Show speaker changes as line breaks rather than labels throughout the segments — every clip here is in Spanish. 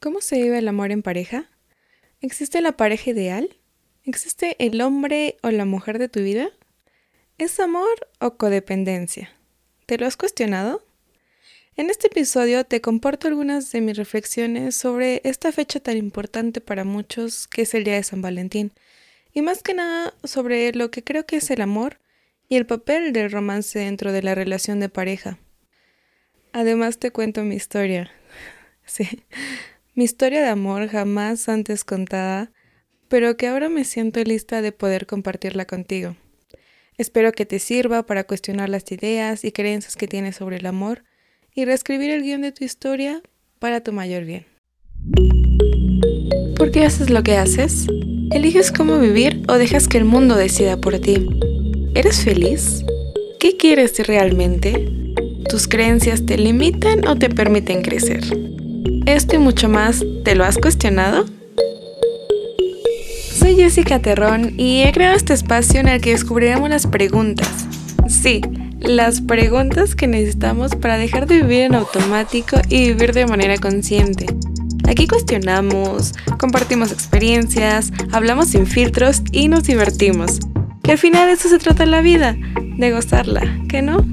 ¿Cómo se vive el amor en pareja? ¿Existe la pareja ideal? ¿Existe el hombre o la mujer de tu vida? ¿Es amor o codependencia? ¿Te lo has cuestionado? En este episodio te comparto algunas de mis reflexiones sobre esta fecha tan importante para muchos que es el Día de San Valentín, y más que nada sobre lo que creo que es el amor y el papel del romance dentro de la relación de pareja. Además te cuento mi historia. Sí, mi historia de amor jamás antes contada, pero que ahora me siento lista de poder compartirla contigo. Espero que te sirva para cuestionar las ideas y creencias que tienes sobre el amor y reescribir el guion de tu historia para tu mayor bien. ¿Por qué haces lo que haces? ¿Eliges cómo vivir o dejas que el mundo decida por ti? ¿Eres feliz? ¿Qué quieres realmente? ¿Tus creencias te limitan o te permiten crecer? Esto y mucho más, ¿te lo has cuestionado? Soy Jessica Terrón y he creado este espacio en el que descubriremos las preguntas. Sí, las preguntas que necesitamos para dejar de vivir en automático y vivir de manera consciente. Aquí cuestionamos, compartimos experiencias, hablamos sin filtros y nos divertimos. Que al final de eso se trata la vida, de gozarla, ¿que no?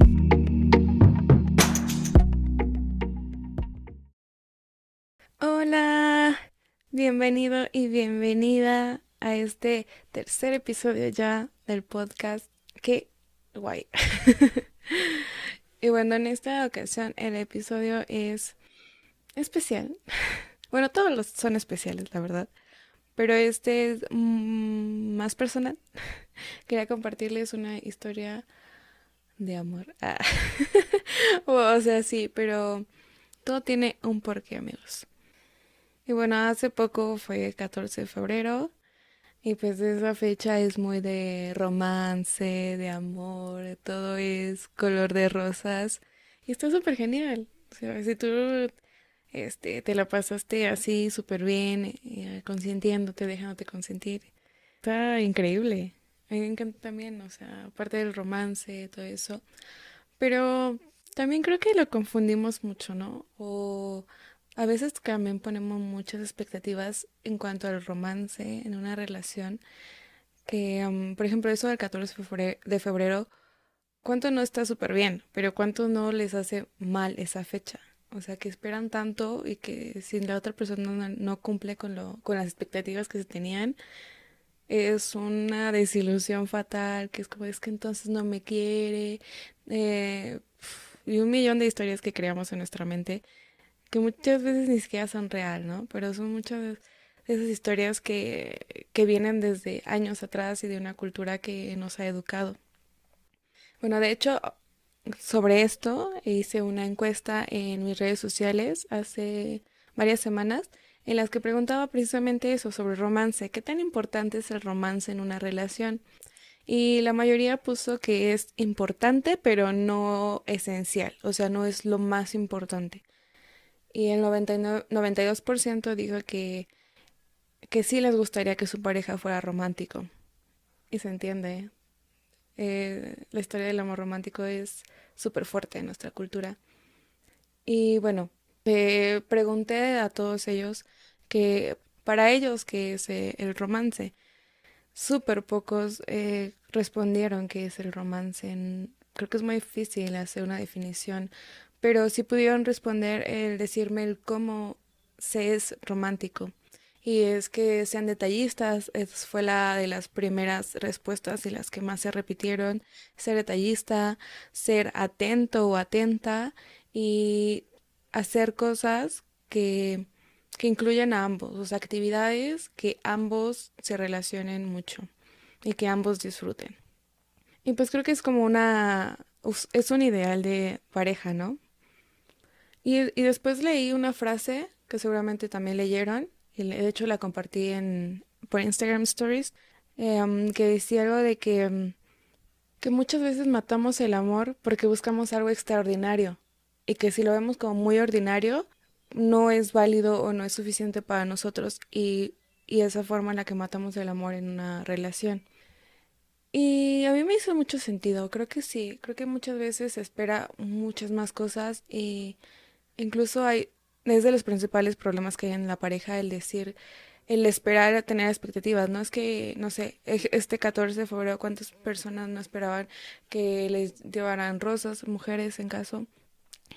Bienvenido y bienvenida a este tercer episodio ya del podcast. Qué guay. y bueno, en esta ocasión el episodio es especial. Bueno, todos los son especiales, la verdad. Pero este es mm, más personal. Quería compartirles una historia de amor. Ah. o sea, sí, pero todo tiene un porqué, amigos. Y bueno, hace poco fue 14 de febrero y pues esa fecha es muy de romance, de amor, todo es color de rosas y está súper genial. O sea, si tú este, te la pasaste así súper bien, eh, consintiéndote, dejándote consentir, está increíble. A mí me encanta también, o sea, aparte del romance, todo eso. Pero también creo que lo confundimos mucho, ¿no? O a veces también ponemos muchas expectativas en cuanto al romance en una relación, que um, por ejemplo eso del 14 de febrero, ¿cuánto no está súper bien? Pero ¿cuánto no les hace mal esa fecha? O sea, que esperan tanto y que si la otra persona no, cumple con, lo, con las expectativas que se tenían, es una desilusión fatal, que es como es que entonces no me quiere, eh, y un millón de historias que creamos en nuestra mente que muchas veces ni siquiera son real, ¿no? Pero son muchas de esas historias que, que vienen desde años atrás y de una cultura que nos ha educado. Bueno, de hecho, sobre esto hice una encuesta en mis redes sociales hace varias semanas en las que preguntaba precisamente eso sobre romance, qué tan importante es el romance en una relación. Y la mayoría puso que es importante, pero no esencial, o sea, no es lo más importante y el 92% dijo que, que sí les gustaría que su pareja fuera romántico. Y se entiende. Eh, la historia del amor romántico es súper fuerte en nuestra cultura. Y bueno, pregunté a todos ellos que para ellos qué es eh, el romance. Súper pocos eh, respondieron qué es el romance. Creo que es muy difícil hacer una definición pero sí pudieron responder el decirme el cómo se es romántico. Y es que sean detallistas, es, fue la de las primeras respuestas y las que más se repitieron. Ser detallista, ser atento o atenta y hacer cosas que, que incluyan a ambos, o sea, actividades que ambos se relacionen mucho y que ambos disfruten. Y pues creo que es como una, es un ideal de pareja, ¿no? Y, después leí una frase que seguramente también leyeron, y de hecho la compartí en, por Instagram Stories, em, que decía algo de que, em, que muchas veces matamos el amor porque buscamos algo extraordinario y que si lo vemos como muy ordinario, no es válido o no es suficiente para nosotros y, y esa forma en la que matamos el amor en una relación. Y a mí me hizo mucho sentido, creo que sí, creo que muchas veces se espera muchas más cosas y Incluso hay es de los principales problemas que hay en la pareja el decir, el esperar a tener expectativas. No es que, no sé, este 14 de febrero, ¿cuántas personas no esperaban que les llevaran rosas, mujeres en caso,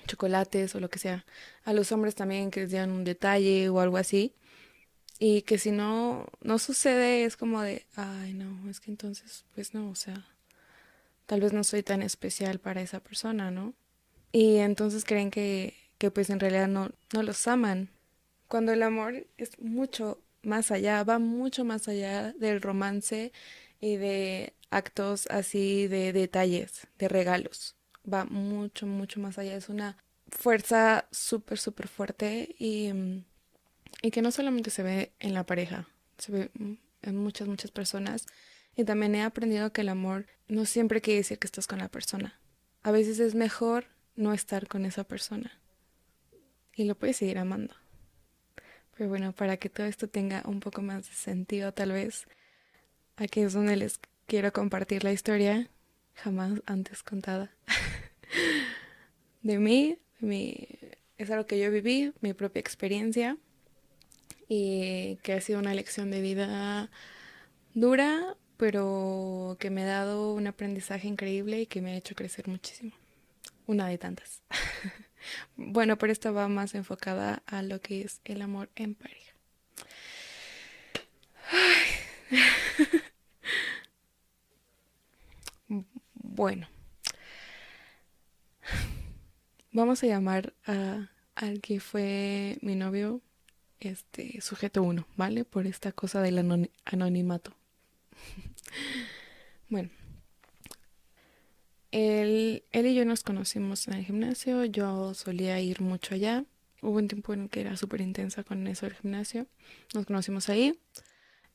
chocolates o lo que sea? A los hombres también que les dieran un detalle o algo así. Y que si no, no sucede, es como de, ay, no, es que entonces, pues no, o sea, tal vez no soy tan especial para esa persona, ¿no? Y entonces creen que, que pues en realidad no, no los aman. Cuando el amor es mucho más allá, va mucho más allá del romance y de actos así de detalles, de regalos. Va mucho, mucho más allá. Es una fuerza súper, súper fuerte y, y que no solamente se ve en la pareja, se ve en muchas, muchas personas. Y también he aprendido que el amor no siempre quiere decir que estás con la persona. A veces es mejor no estar con esa persona. Y lo puedes seguir amando. Pero bueno, para que todo esto tenga un poco más de sentido, tal vez, aquí es donde les quiero compartir la historia jamás antes contada. de mí, mi, es algo que yo viví, mi propia experiencia, y que ha sido una lección de vida dura, pero que me ha dado un aprendizaje increíble y que me ha hecho crecer muchísimo. Una de tantas. bueno, pero esta va más enfocada a lo que es el amor en pareja. bueno. Vamos a llamar a al que fue mi novio, este sujeto uno, ¿vale? Por esta cosa del anonimato. bueno, él, él y yo nos conocimos en el gimnasio, yo solía ir mucho allá. Hubo un tiempo en que era súper intensa con eso del gimnasio. Nos conocimos ahí.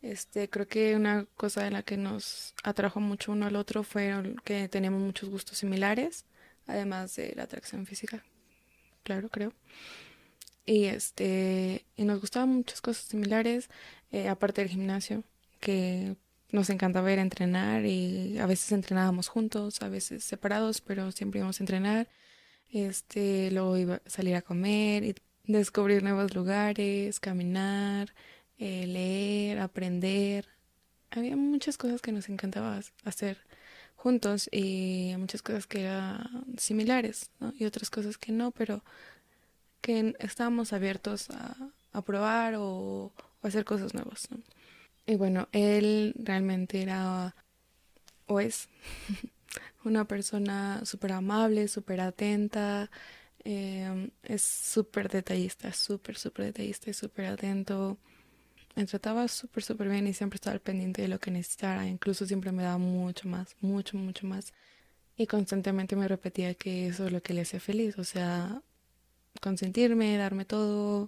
Este, creo que una cosa en la que nos atrajo mucho uno al otro fue que teníamos muchos gustos similares, además de la atracción física, claro, creo. Y este, nos gustaban muchas cosas similares, eh, aparte del gimnasio, que nos encanta ver entrenar y a veces entrenábamos juntos, a veces separados, pero siempre íbamos a entrenar. Este, luego iba a salir a comer y descubrir nuevos lugares, caminar, eh, leer, aprender. Había muchas cosas que nos encantaba hacer juntos y muchas cosas que eran similares y otras cosas que no, pero que estábamos abiertos a, a probar o, o hacer cosas nuevas. ¿no? Y bueno, él realmente era o es una persona súper amable, súper atenta, em, es súper detallista, súper, súper detallista y súper atento. Me trataba súper, súper bien y siempre estaba al pendiente de lo que necesitara. Incluso siempre me daba mucho más, mucho, mucho más. Y constantemente me repetía que eso es lo que le hacía feliz. O sea, consentirme, darme todo.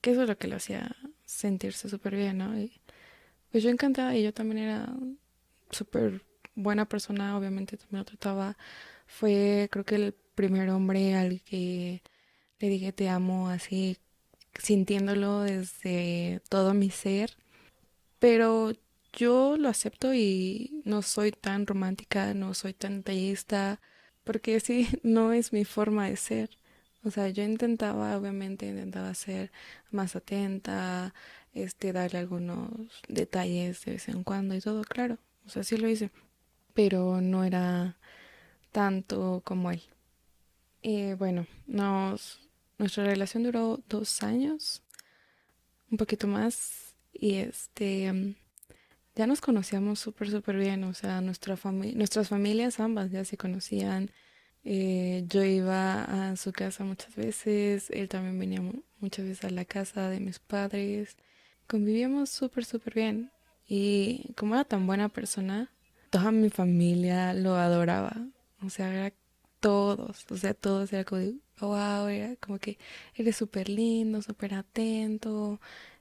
Que eso es lo que le hacía sentirse súper bien, ¿no? Pues yo encantada y yo también era súper buena persona, obviamente también lo trataba. Fue creo que el primer hombre al que le dije te amo así, sintiéndolo desde todo mi ser. Pero yo lo acepto y no soy tan romántica, no soy tan detallista, porque sí, no es mi forma de ser. O sea, yo intentaba, obviamente, intentaba ser más atenta, este, darle algunos detalles de vez en cuando y todo, claro. O sea, sí lo hice. Pero no era tanto como él. Y bueno, nos, nuestra relación duró dos años, un poquito más. Y este, ya nos conocíamos súper, súper bien. O sea, nuestra nuestras familias ambas ya se conocían. Eh, yo iba a su casa muchas veces, él también venía muchas veces a la casa de mis padres. Convivíamos súper, súper bien. Y como era tan buena persona, toda mi familia lo adoraba. O sea, era todos, o sea, todos era como, wow, era como que eres súper lindo, súper atento,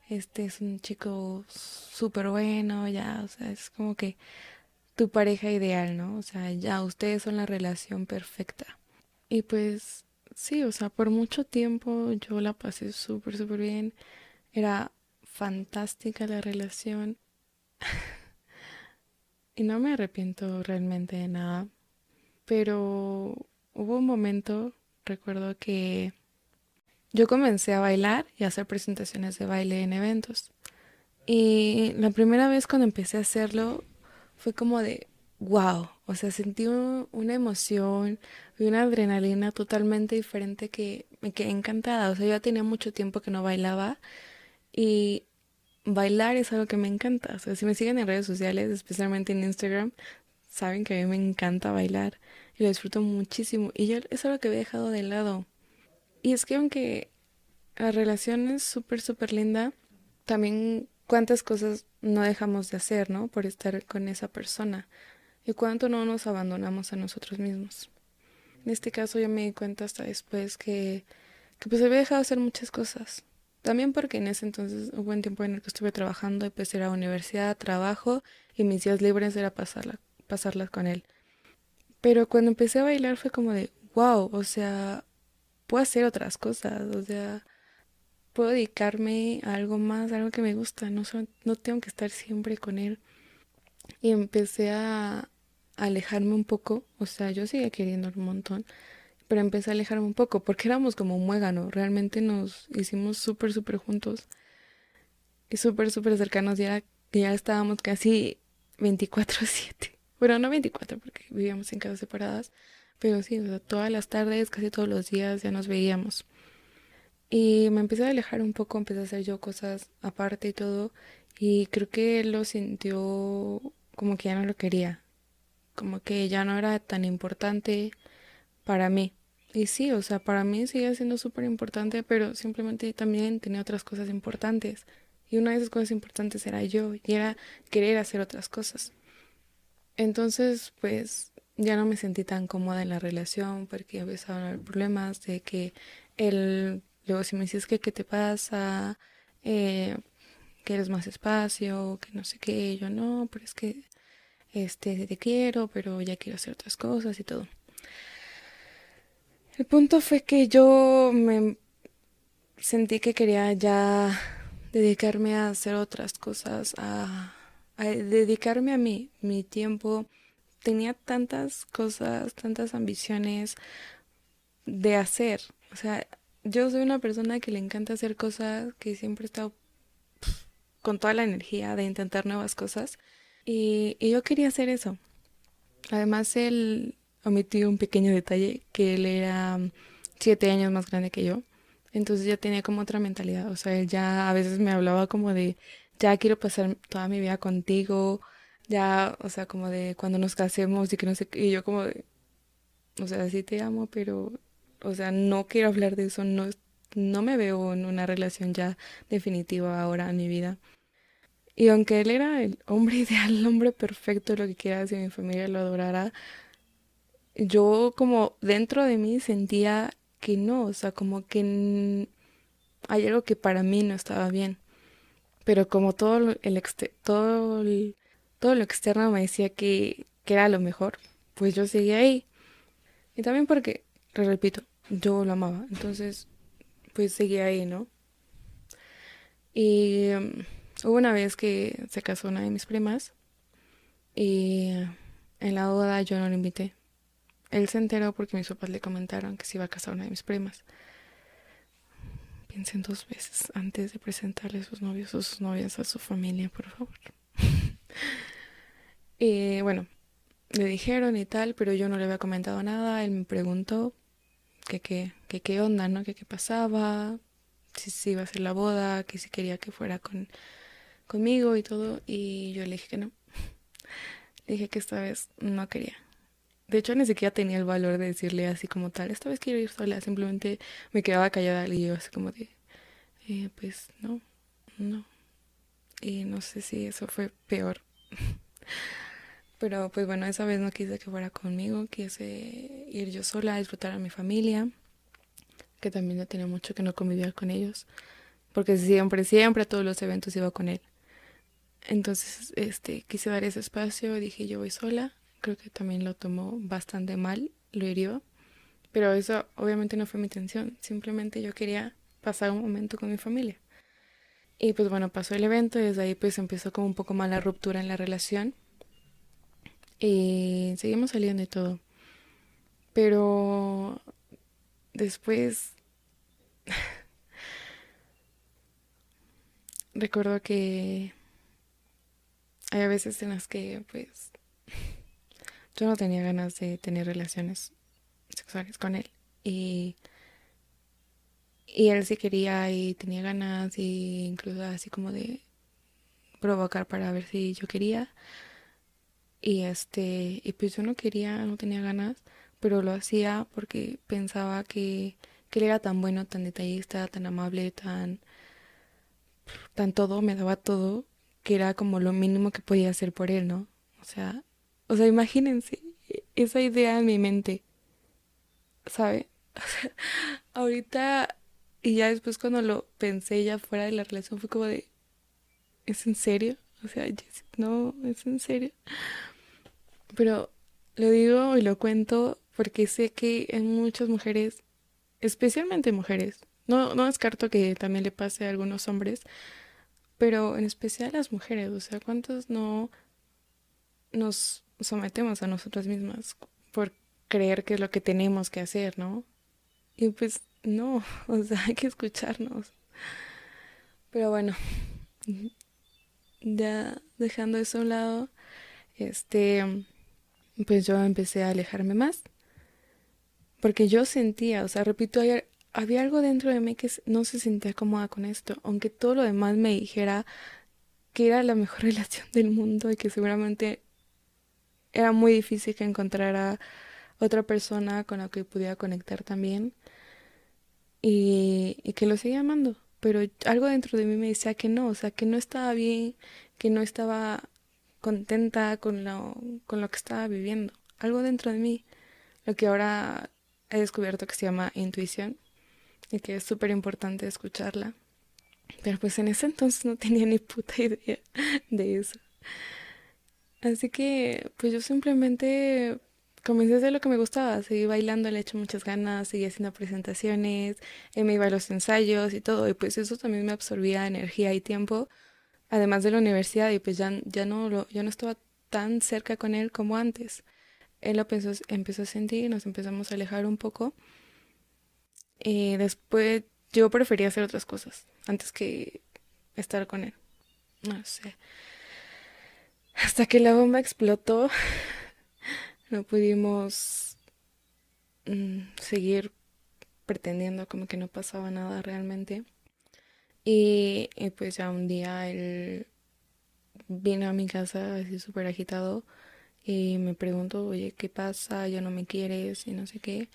este es un chico súper bueno, ya, o sea, es como que tu pareja ideal, ¿no? O sea, ya ustedes son la relación perfecta. Y pues sí, o sea, por mucho tiempo yo la pasé súper, súper bien. Era fantástica la relación. y no me arrepiento realmente de nada. Pero hubo un momento, recuerdo que yo comencé a bailar y a hacer presentaciones de baile en eventos. Y la primera vez cuando empecé a hacerlo fue como de wow, o sea, sentí una emoción y una adrenalina totalmente diferente que me quedé encantada. O sea, yo ya tenía mucho tiempo que no bailaba y bailar es algo que me encanta. O sea, si me siguen en redes sociales, especialmente en Instagram, saben que a mí me encanta bailar y lo disfruto muchísimo. Y yo es algo que he dejado de lado. Y es que aunque la relación es súper, súper linda, también cuántas cosas no dejamos de hacer, ¿no? Por estar con esa persona. Y cuánto no nos abandonamos a nosotros mismos. En este caso yo me di cuenta hasta después que, pues había dejado de hacer muchas cosas. También porque en ese entonces hubo un tiempo en el que estuve trabajando y pues era universidad, trabajo y mis días libres era pasarla, pasarlas con él. Pero cuando empecé a bailar fue como de, wow, o sea, puedo hacer otras cosas, o sea, puedo dedicarme a algo más, a algo que me gusta, no, no tengo que estar siempre con él. Y empecé a alejarme un poco, o sea, yo seguía queriendo un montón, pero empecé a alejarme un poco porque éramos como un muégano, realmente nos hicimos súper, súper juntos y súper, súper cercanos, ya, ya estábamos casi 24/7. Bueno, no 24 porque vivíamos en casas separadas, pero sí, todas las tardes, casi todos los días ya nos veíamos. Y me empecé a alejar un poco, empecé a hacer yo cosas aparte y todo, y creo que él lo sintió como que ya no lo quería, como que ya no era tan importante para mí. Y sí, o sea, para mí sigue siendo súper importante, pero simplemente también tenía otras cosas importantes. Y una de esas cosas importantes era yo, y era querer hacer otras cosas. Entonces, pues ya no me sentí tan cómoda en la relación porque empezaban a haber problemas de que él, luego si me dices que qué te pasa, eh, que eres más espacio, que no sé qué, yo no, pero es que este te quiero, pero ya quiero hacer otras cosas y todo. El punto fue que yo me sentí que quería ya dedicarme a hacer otras cosas, a, dedicarme a mí, mi tiempo. Tenía tantas cosas, tantas ambiciones de hacer. O sea, yo soy una persona que le encanta hacer cosas, que siempre he estado con toda la energía de intentar nuevas cosas. Y, y yo quería hacer eso. Además, el, omití un pequeño detalle, que él era siete años más grande que yo. Entonces ya tenía como otra mentalidad. O sea, él ya a veces me hablaba como de, ya quiero pasar toda mi vida contigo. Ya, o sea, como de cuando nos casemos y que no sé qué. Y yo como de, o sea, sí te amo, pero, o sea, no quiero hablar de eso. No, no me veo en una relación ya definitiva ahora en mi vida. Y aunque él era el hombre ideal, el hombre perfecto, lo que quiera, si mi familia lo adorara, yo como dentro de mí sentía que no, o sea, como que hay algo que para mí no estaba bien. Pero como todo el todo todo lo externo me decía que, que era lo mejor, pues yo seguía ahí. Y también porque, repito, yo lo amaba. Entonces, pues seguía ahí, ¿no? Y um, hubo una vez que se casó una de mis primas y en la boda yo no lo invité. Él se enteró porque mis papás le comentaron que se iba a casar una de mis primas. Piensen dos veces antes de presentarle a sus novios o sus novias a su familia, por favor. y bueno, le dijeron y tal, pero yo no le había comentado nada. Él me preguntó que qué que, qué onda, ¿no? Que qué pasaba, si, si iba a ser la boda, que si quería que fuera con, conmigo y todo. Y yo le dije que no. Le dije que esta vez no quería. De hecho, ni siquiera tenía el valor de decirle así como tal, esta vez quiero ir sola. Simplemente me quedaba callada y yo así como de, eh, pues no, no. Y no sé si eso fue peor. Pero pues bueno, esa vez no quise que fuera conmigo, quise ir yo sola a disfrutar a mi familia, que también ya tenía mucho que no convivía con ellos, porque siempre, siempre a todos los eventos iba con él. Entonces, este, quise dar ese espacio, dije yo voy sola creo que también lo tomó bastante mal, lo hirió, pero eso obviamente no fue mi intención, simplemente yo quería pasar un momento con mi familia. Y pues bueno, pasó el evento y desde ahí pues empezó como un poco más la ruptura en la relación. Eh, seguimos saliendo y todo. Pero después recuerdo que hay veces en las que pues yo no tenía ganas de tener relaciones sexuales con él y y él sí quería y tenía ganas y incluso así como de provocar para ver si yo quería y este y pues yo no quería no tenía ganas pero lo hacía porque pensaba que que él era tan bueno tan detallista tan amable tan tan todo me daba todo que era como lo mínimo que podía hacer por él no o sea o sea imagínense esa idea en mi mente ¿sabe? O sea, ahorita y ya después cuando lo pensé ya fuera de la relación fue como de, ¿es en serio? O sea, no, es en serio. Pero lo digo y lo cuento porque sé que en muchas mujeres, especialmente mujeres, no, no descarto que también le pase a algunos hombres, pero en especial a las mujeres, o sea, ¿cuántos no nos sometemos a nosotras mismas por creer que es lo que tenemos que hacer, ¿no? Y pues no, o sea, hay que escucharnos. Pero bueno, ya dejando eso a un lado, este, pues yo empecé a alejarme más. Porque yo sentía, o sea, repito, había, algo dentro de mí que no se sentía cómoda con esto, aunque todo lo demás me dijera que era la mejor relación del mundo y que seguramente era muy difícil que encontrara otra persona con la que pudiera conectar también y, y que lo seguía amando. Pero algo dentro de mí me decía que no, o sea, que no estaba bien, que no estaba contenta con lo, con lo que estaba viviendo. Algo dentro de mí, lo que ahora he descubierto que se llama intuición y que es súper importante escucharla. Pero pues en ese entonces no tenía ni puta idea de eso. Así que pues yo simplemente comencé a hacer lo que me gustaba, seguí bailando, le eché muchas ganas, seguí haciendo presentaciones, eh, me iba a los ensayos y todo, y pues eso también me absorbía energía y tiempo, además de la universidad, y pues ya, ya, no, lo, ya no estaba tan cerca con él como antes. Él lo empezó, a sentir, nos empezamos a alejar un poco, y después yo prefería hacer otras cosas antes que estar con él. No sé. Hasta que la bomba explotó no pudimos mm, seguir pretendiendo como que no pasaba nada realmente. Y, pues ya un día él vino a mi casa así súper agitado y me preguntó, oye, ¿qué pasa? Ya no me quieres y no sé qué.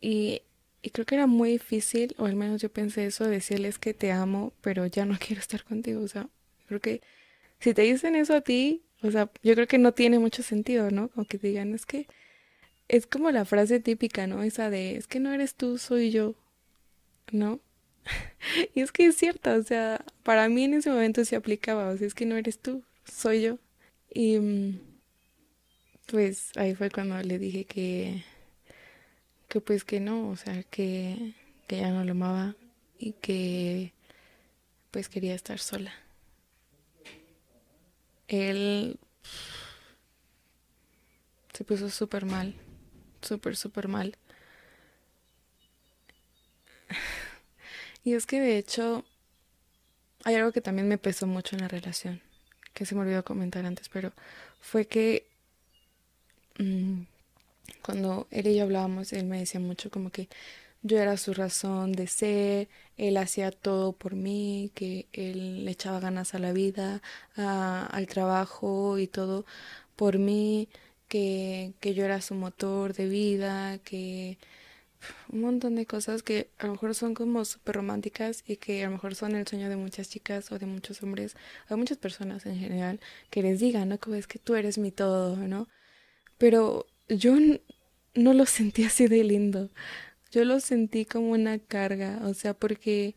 Y, y creo que era muy difícil, o al menos yo pensé eso, decirles que te amo, pero ya no quiero estar contigo. O sea, creo que si te dicen eso a ti, o sea, yo creo que no tiene mucho sentido, ¿no? Como que digan, es que es como la frase típica, ¿no? Esa de, es que no eres tú, soy yo, ¿no? y es que es cierto, o sea, para mí en ese momento se aplicaba, o sea, es que no eres tú, soy yo. Y mm, pues ahí fue cuando le dije que, que pues que no, o sea, que, que ya no lo amaba y que pues quería estar sola él se puso súper mal, súper, súper mal. Y es que de hecho hay algo que también me pesó mucho en la relación, que se me olvidó comentar antes, pero fue que mm, cuando él y yo hablábamos, él me decía mucho como que yo era su razón de ser, él hacía todo por mí, que él le echaba ganas a la vida, al trabajo y todo por mí, que, que yo era su motor de vida, que un montón de cosas que a lo mejor son como súper románticas y que a lo mejor son el sueño de muchas chicas o de muchos hombres o de muchas personas en general que les digan, ¿no? Como es que tú eres mi todo, ¿no? Pero yo no lo sentí así de lindo yo lo sentí como una carga, o sea, porque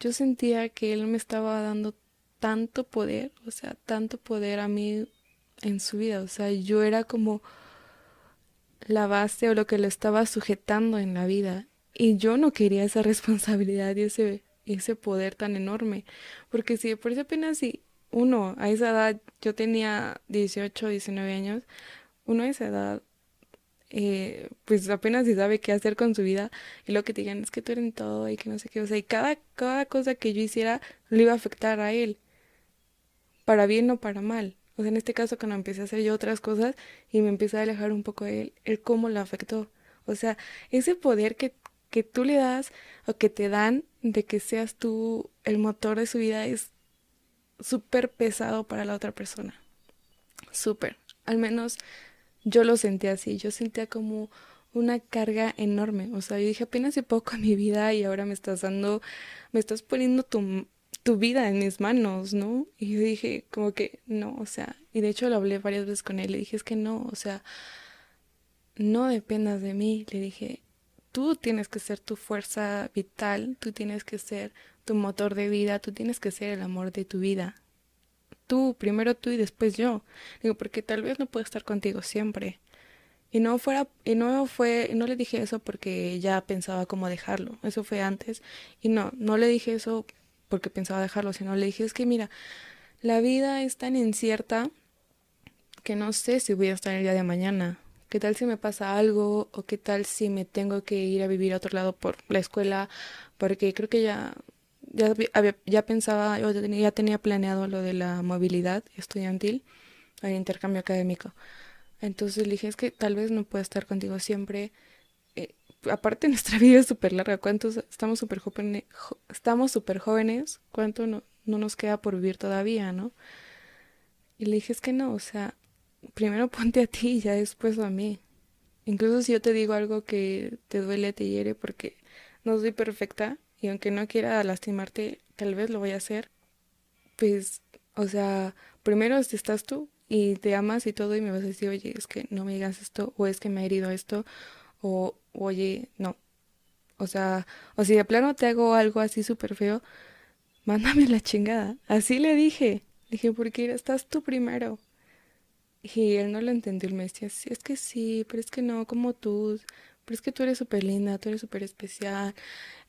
yo sentía que él me estaba dando tanto poder, o sea, tanto poder a mí en su vida, o sea, yo era como la base o lo que lo estaba sujetando en la vida y yo no quería esa responsabilidad y ese ese poder tan enorme, porque si por eso apenas si uno a esa edad yo tenía 18, 19 años, uno a esa edad eh, pues apenas si sabe qué hacer con su vida y lo que te digan es que tú eres todo y que no sé qué, o sea, y cada, cada cosa que yo hiciera lo iba a afectar a él, para bien o para mal. O sea, en este caso cuando empecé a hacer yo otras cosas y me empecé a alejar un poco de él, él cómo lo afectó. O sea, ese poder que, que tú le das o que te dan de que seas tú el motor de su vida es súper pesado para la otra persona. Súper. Al menos yo lo sentía así. Yo sentía como una carga enorme. O sea, yo dije apenas hace poco a mi vida y ahora me estás dando, me estás poniendo tu, tu vida en mis manos, ¿no? Y yo dije como que no, o sea, y de hecho lo hablé varias veces con él. Le dije es que no, o sea, no dependas de mí. Le dije, tú tienes que ser tu fuerza vital, tú tienes que ser tu motor de vida, tú tienes que ser el amor de tu vida. Tú, primero tú y después yo. Digo, porque tal vez no puedo estar contigo siempre. Y no fuera, y no fue, no le dije eso porque ya pensaba cómo dejarlo. Eso fue antes. Y no, no le dije eso porque pensaba dejarlo, sino le dije, es que mira, la vida es tan incierta que no sé si voy a estar el día de mañana. ¿Qué tal si me pasa algo? ¿O qué tal si me tengo que ir a vivir a otro lado por la escuela? Porque creo que ya, ya, ya pensaba, yo ya tenía planeado lo de la movilidad estudiantil, el intercambio académico. Entonces le dije, es que tal vez no pueda estar contigo siempre. Aparte nuestra vida es súper larga, ¿cuántos estamos súper jóvenes? Estamos súper jóvenes, ¿cuánto no, no nos queda por vivir todavía, no? Y le dije, es que no, o sea, primero ponte a ti y ya después a mí. Incluso si yo te digo algo que te duele, te hiere, porque no soy perfecta y aunque no quiera lastimarte, tal vez lo voy a hacer. Pues, o sea, primero estás tú y te amas y todo y me vas a decir, oye, es que no me digas esto, o es que me ha herido esto, o oye, no. O sea, o si de plano te hago algo así súper feo, mándame la chingada. Así le dije. Dije, porque estás tú primero. Y él no lo entendió, él me decía, sí, es que sí, pero es que no, como tú, pero es que tú eres súper linda, tú eres súper especial,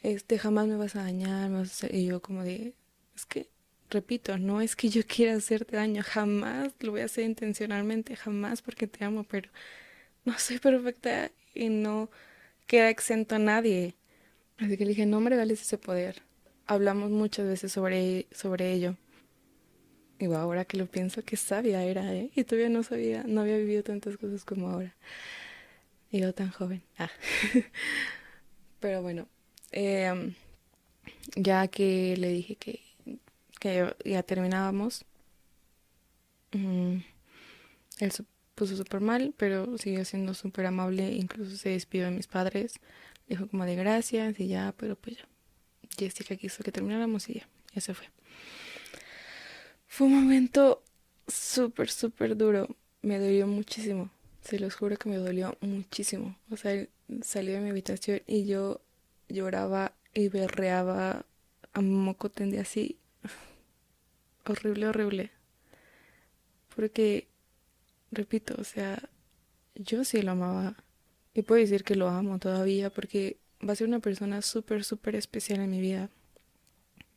este, jamás me vas a dañar, y yo como de, es que, repito, no es que yo quiera hacerte daño, jamás lo voy a hacer intencionalmente, jamás porque te amo, pero no soy perfecta y no queda exento a nadie. Así que le dije, no me regales ese poder. Hablamos muchas veces sobre, sobre ello. Y ahora que lo pienso, qué sabia era, ¿eh? Y todavía no sabía, no había vivido tantas cosas como ahora. Y yo tan joven. Ah. Pero bueno, em, ya que le dije que, que ya terminábamos, mm, él se puso súper mal, pero siguió siendo súper amable. Incluso se despidió de mis padres. Dijo como de gracias y ya, pero pues ya. Jessica quiso que termináramos y ya, ya se fue. Fue un momento súper, súper duro. Me dolió muchísimo. Se los juro que me dolió muchísimo. O sea, salí de mi habitación y yo lloraba y berreaba a moco tendía así. horrible, horrible. Porque, repito, o sea, yo sí lo amaba. Y puedo decir que lo amo todavía porque va a ser una persona súper, súper especial en mi vida.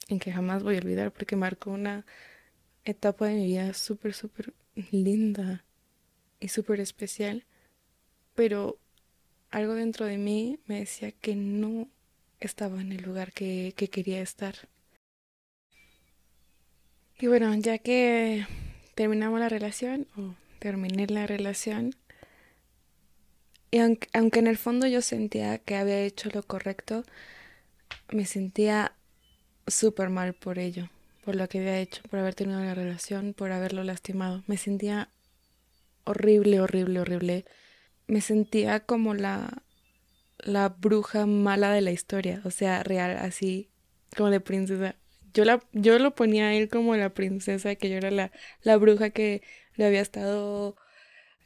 En que jamás voy a olvidar porque marcó una etapa de mi vida súper, súper linda y súper especial, pero algo dentro de mí me decía que no estaba en el lugar que, que quería estar. Y bueno, ya que terminamos la relación, terminé la relación, y aunque, aunque en el fondo yo sentía que había hecho lo correcto, me sentía súper mal por ello por lo que había hecho, por haber tenido la relación, por haberlo lastimado. Me sentía horrible, horrible, horrible. Me sentía como la la bruja mala de la historia, o sea, real, así como de princesa. Yo la yo lo ponía a él como la princesa, que yo era la la bruja que le había estado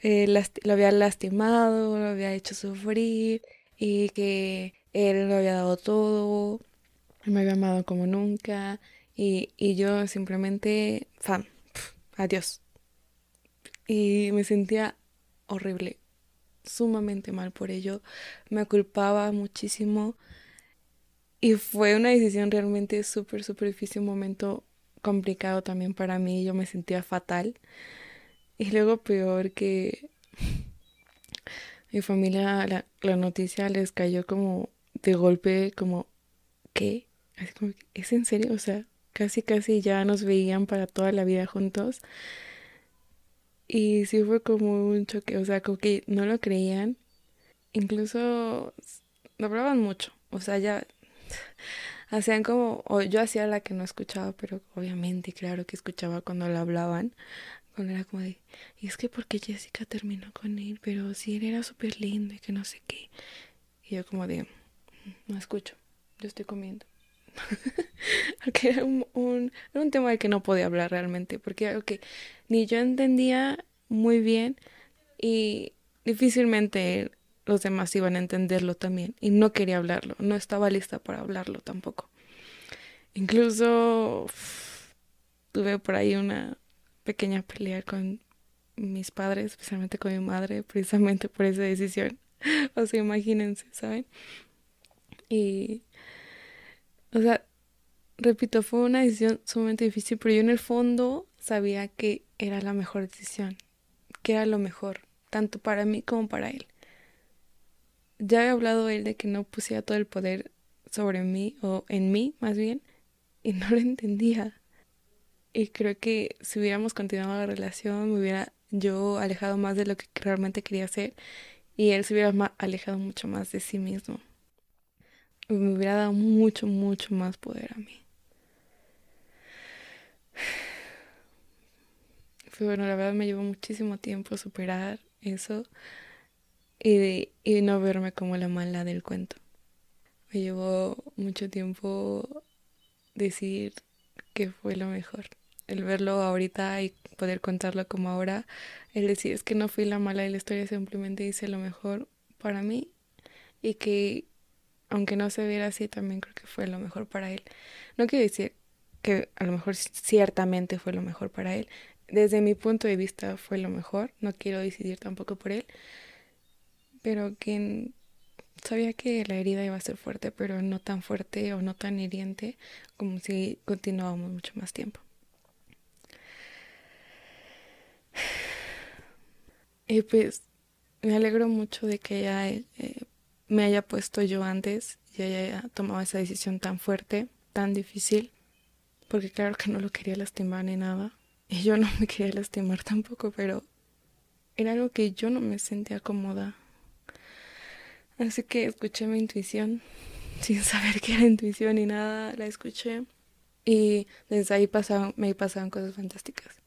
eh, lo había lastimado, lo había hecho sufrir y que él lo había dado todo, me había amado como nunca y, y yo simplemente, fan, adiós. Y me sentía horrible, sumamente mal por ello. Me culpaba muchísimo. Y fue una decisión realmente súper, súper difícil, un momento complicado también para mí. Yo me sentía fatal. Y luego peor que Mi familia, la, la noticia les cayó como de golpe, como, ¿qué? ¿es en serio? O sea, casi, casi ya nos veían para toda la vida juntos. Y sí fue como un choque, o sea, como que no lo creían. Incluso hablaban mucho, o sea, ya hacían como, o yo hacía la que no escuchaba, pero obviamente, claro que escuchaba cuando lo hablaban. Cuando era como de, y es que porque Jessica terminó con él, pero sí, él era súper lindo y que no sé qué. Y yo como de, no escucho, yo estoy comiendo. porque era un, era un tema del que no podía hablar realmente, porque que ni yo entendía muy bien y difícilmente los demás iban a entenderlo también y no quería hablarlo, no estaba lista para hablarlo tampoco. Incluso tuve por ahí una pequeña pelea con mis padres, especialmente con mi madre, precisamente por esa decisión. o sea, imagínense, ¿saben? Y, o sea, repito, fue una decisión sumamente difícil, pero yo en el fondo sabía que era la mejor decisión, que era lo mejor, tanto para mí como para él. Ya he hablado él de que no pusiera todo el poder sobre mí, o en mí más bien, y no lo entendía. Y creo que si hubiéramos continuado la relación, me hubiera yo alejado más de lo que realmente quería hacer y él se hubiera alejado mucho más de sí mismo. Me hubiera dado mucho, mucho más poder a mí. Fue bueno, la verdad me llevó muchísimo tiempo superar eso y, y no verme como la mala del cuento. Me llevó mucho tiempo decir que fue lo mejor. El verlo ahorita y poder contarlo como ahora, el decir es que no fui la mala de la historia, simplemente hice lo mejor para mí y que aunque no se viera así, también creo que fue lo mejor para él. No quiero decir que a lo mejor ciertamente fue lo mejor para él. Desde mi punto de vista fue lo mejor, no quiero decidir tampoco por él, pero que sabía que la herida iba a ser fuerte, pero no tan fuerte o no tan hiriente como si continuábamos mucho más tiempo. Y pues me alegro mucho de que ella eh, me haya puesto yo antes y haya tomado esa decisión tan fuerte, tan difícil, porque claro que no lo quería lastimar ni nada. Y yo no me quería lastimar tampoco, pero era algo que yo no me sentía cómoda. Así que escuché mi intuición, sin saber que era intuición ni nada, la escuché. Y desde ahí pasaban, me pasaban cosas fantásticas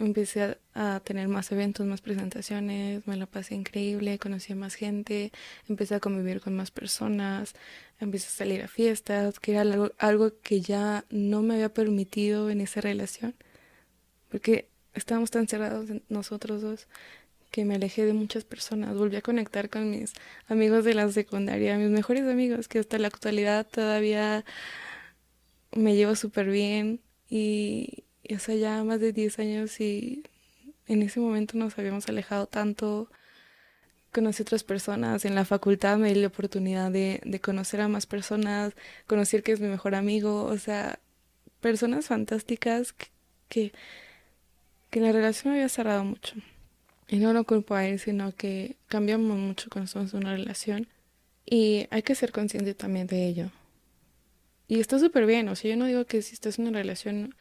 empecé a, tener más eventos, más presentaciones, me la pasé increíble, conocí a más gente, empecé a convivir con más personas, empecé a salir a fiestas, que era algo, algo que ya no me había permitido en esa relación, porque estábamos tan cerrados nosotros dos que me alejé de muchas personas, volví a conectar con mis amigos de la secundaria, mis mejores amigos, que hasta la actualidad todavía me llevo súper bien y, sea, ya más de 10 años y en ese momento nos habíamos alejado tanto. Conocí otras personas. En la facultad me di la oportunidad de, de conocer a más personas, conocer que es mi mejor amigo. O sea, personas fantásticas que, que, la relación había cerrado mucho. Y no lo culpo a él, sino que cambiamos mucho cuando estamos en una relación. Y hay que ser consciente también de ello. Y está súper bien, o sea, yo no digo que si estás en una relación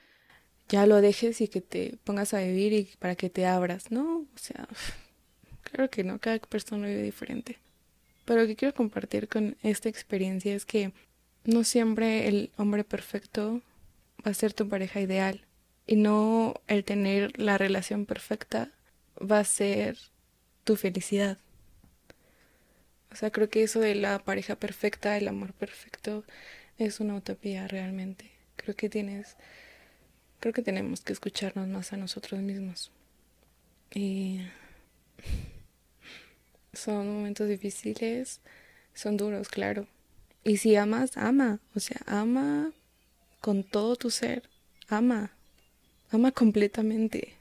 ya lo dejes y que te pongas a vivir y para que te abras, ¿no? O sea, claro que no, cada persona vive diferente. Pero lo que quiero compartir con esta experiencia es que no siempre el hombre perfecto va a ser tu pareja ideal y no el tener la relación perfecta va a ser tu felicidad. O sea, creo que eso de la pareja perfecta, el amor perfecto, es una utopía realmente. Creo que tienes creo que tenemos que escucharnos más a nosotros mismos. Y son momentos difíciles, son duros, claro. Y si amas, ama, o sea, ama con todo tu ser, ama, ama completamente.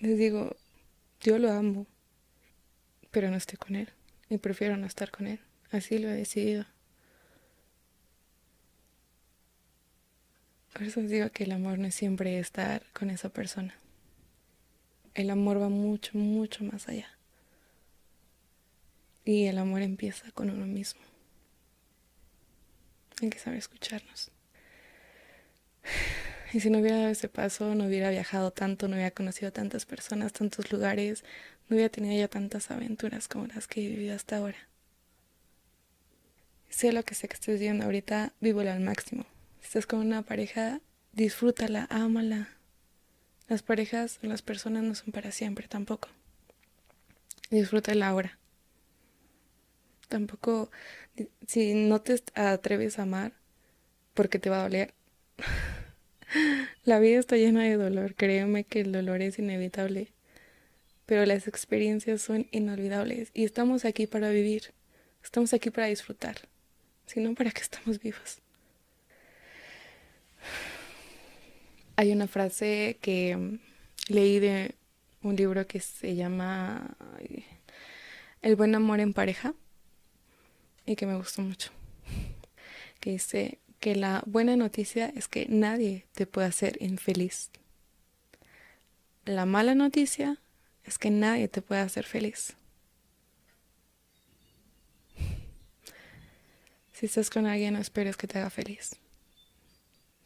Les digo, yo lo amo, pero no estoy con él y prefiero no estar con él. Así lo he decidido. Por eso digo que el amor no es siempre estar con esa persona. El amor va mucho, mucho más allá. Y el amor empieza con uno mismo. Hay que saber escucharnos. Y si no hubiera dado ese paso, no hubiera viajado tanto, no hubiera conocido tantas personas, tantos lugares, no hubiera tenido ya tantas aventuras como las que he vivido hasta ahora. Sé lo que sé que estés viendo ahorita, vívelo al máximo. Si estás con una pareja, disfrútala, ámala. Las parejas, las personas no son para siempre tampoco. Disfrútala ahora. Tampoco, si no te atreves a amar, porque te va a doler. La vida está llena de dolor, créeme que el dolor es inevitable, pero las experiencias son inolvidables y estamos aquí para vivir, estamos aquí para disfrutar, sino para que estamos vivos. Hay una frase que leí de un libro que se llama El buen amor en pareja y que me gustó mucho. Que dice que la buena noticia es que nadie te puede hacer infeliz. La mala noticia es que nadie te puede hacer feliz. Si estás con alguien, no esperes que te haga feliz.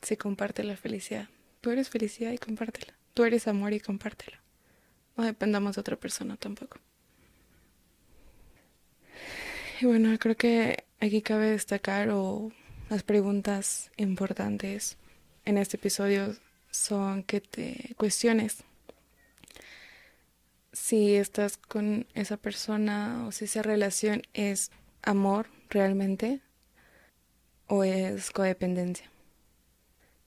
Si comparte la felicidad. Tú eres felicidad y compártela. Tú eres amor y compártela. No dependamos de otra persona tampoco. Y bueno, creo que aquí cabe destacar o las preguntas importantes en este episodio son que te cuestiones si estás con esa persona o si esa relación es amor realmente o es codependencia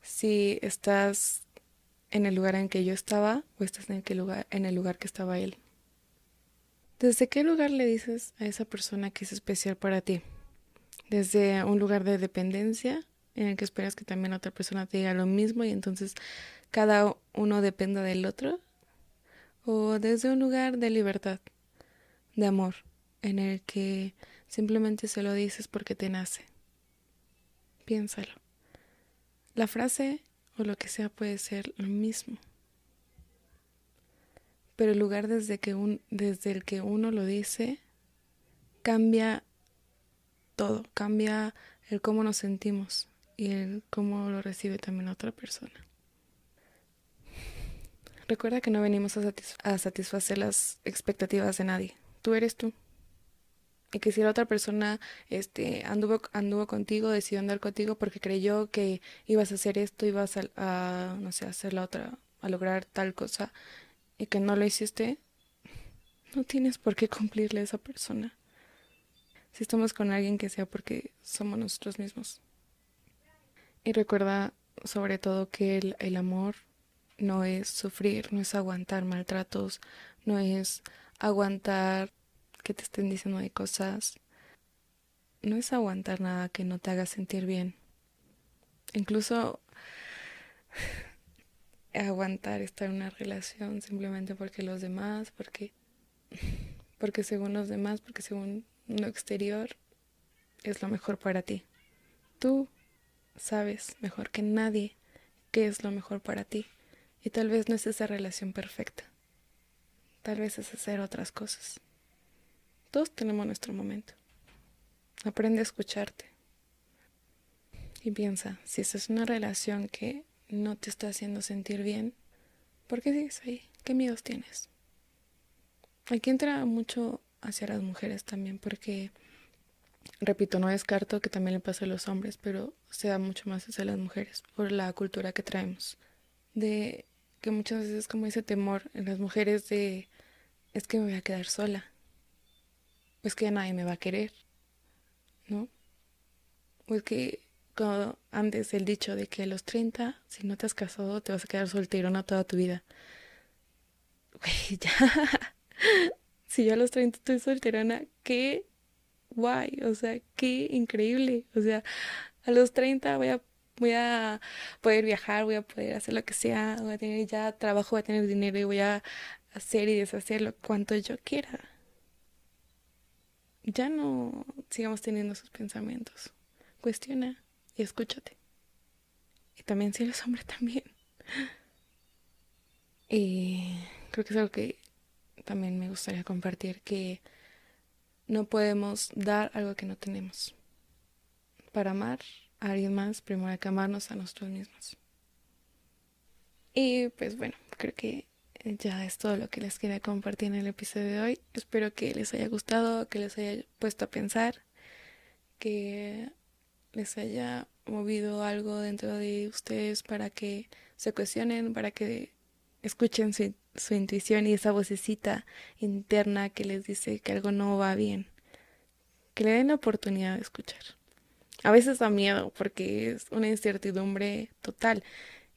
si estás en el lugar en que yo estaba o estás en el, lugar, en el lugar que estaba él. ¿Desde qué lugar le dices a esa persona que es especial para ti? ¿Desde un lugar de dependencia en el que esperas que también otra persona te diga lo mismo y entonces cada uno dependa del otro? ¿O desde un lugar de libertad, de amor, en el que simplemente se lo dices porque te nace? Piénsalo. La frase o lo que sea puede ser lo mismo. Pero el lugar desde, que el que uno lo dice cambia todo, cambia el cómo nos sentimos y el cómo lo recibe también otra persona. Recuerda que no venimos a, a satisfacer las expectativas de nadie. Tú eres tú y que si la otra persona este anduvo anduvo contigo decidió andar contigo porque creyó que ibas a hacer esto ibas a, no sé hacer la otra a lograr tal cosa y que no lo hiciste no tienes por qué cumplirle a esa persona. Si estamos con alguien que sea porque somos nosotros mismos. Y recuerda sobre todo que el, el amor no es sufrir no es aguantar maltratos no es aguantar que te estén diciendo de cosas, no es aguantar nada que no te haga sentir bien. Incluso aguantar estar en una relación simplemente porque los demás, porque porque según los demás, porque según lo exterior es lo mejor para ti. Tú sabes mejor que nadie qué es lo mejor para ti y tal vez no es esa relación perfecta. Tal vez es hacer otras cosas. Todos tenemos nuestro momento. Aprende a escucharte. Y piensa, si esta es una relación que no te está haciendo sentir bien, ¿por qué sigues ahí? ¿Qué miedos tienes? Aquí entra mucho hacia las mujeres también, porque, repito, no descarto que también le pase a los hombres, pero se da mucho más hacia las mujeres por la cultura que traemos. De que muchas veces como ese temor en las mujeres de es que me voy a quedar sola pues que nadie me va a querer, ¿no? Pues que antes el dicho de que a los 30, si no te has casado, te vas a quedar solterona toda tu vida. Güey, ya. si yo a los 30 estoy solterona, qué guay, o sea, qué increíble. O sea, a los 30 voy a voy a poder viajar, voy a poder hacer lo que sea, voy a tener ya trabajo, voy a tener dinero y voy a hacer y deshacer lo cuanto yo quiera ya no sigamos teniendo esos pensamientos. Cuestiona y escúchate. Y también si eres hombre también. Y creo que es algo que también me gustaría compartir, que no podemos dar algo que no tenemos. Para amar a alguien más, primero hay que amarnos a nosotros mismos. Y pues bueno, creo que ya es todo lo que les quería compartir en el episodio de hoy. Espero que les haya gustado, que les haya puesto a pensar, que les haya movido algo dentro de ustedes para que se cuestionen, para que escuchen su, su intuición y esa vocecita interna que les dice que algo no va bien. Que le den la oportunidad de escuchar. A veces da miedo porque es una incertidumbre total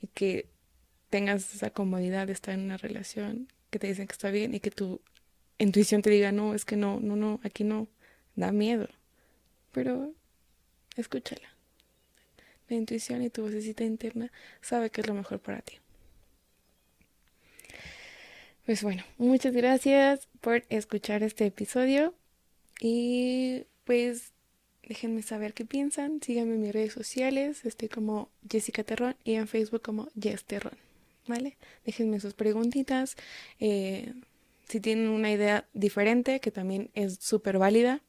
y que tengas esa comodidad de estar en una relación, que te dicen que está bien y que tu intuición te diga, no, es que no, no, no, aquí no, da miedo. Pero escúchala. La intuición y tu vocecita interna sabe que es lo mejor para ti. Pues bueno, muchas gracias por escuchar este episodio y pues déjenme saber qué piensan. Síganme en mis redes sociales, estoy como Jessica Terrón y en Facebook como Jess Terrón. ¿Vale? Déjenme sus preguntitas. Eh, si tienen una idea diferente, que también es súper válida,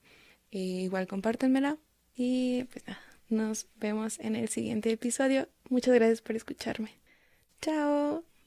eh, igual compártenmela. Y pues nada, nos vemos en el siguiente episodio. Muchas gracias por escucharme. Chao.